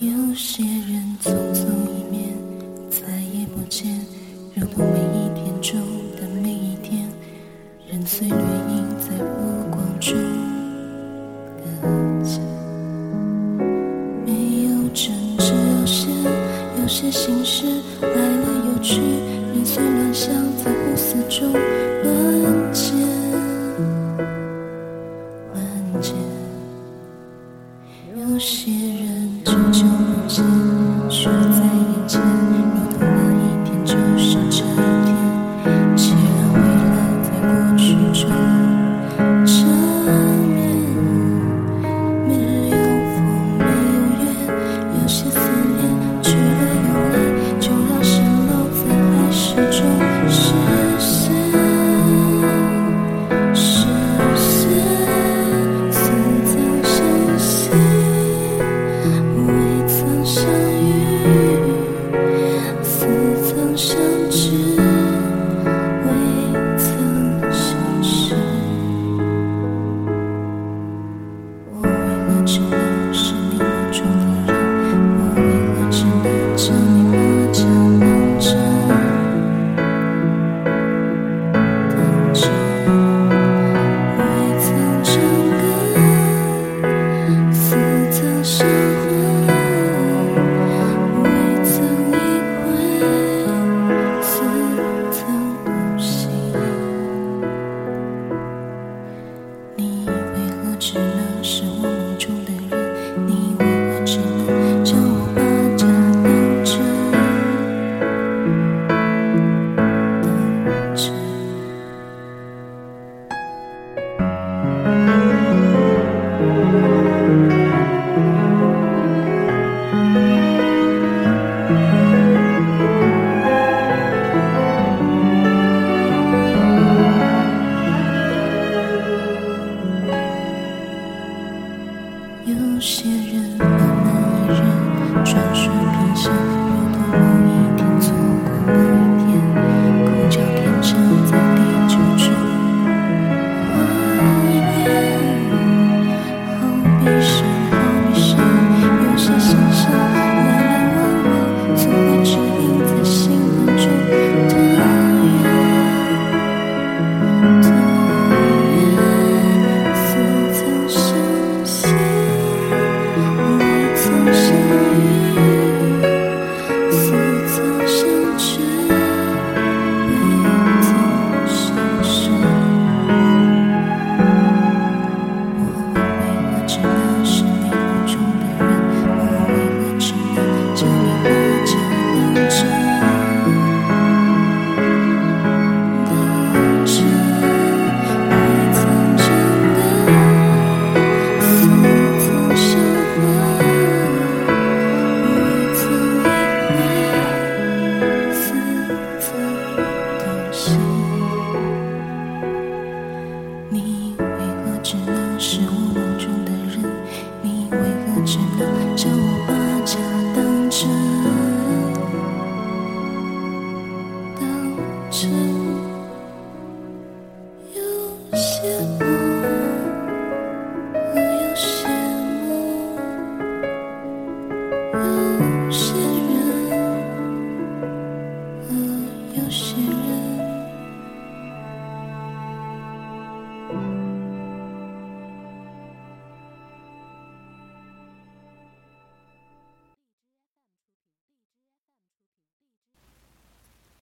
有些人匆匆一面，再也不见，如同每一天中的每一天，人随掠影在目光中搁浅。没有争执有些，有些心事来了又去，人随乱象在胡思中乱剪乱剪。有些人久久不见，却在只能是我些真有些梦有些梦有些人和有些人。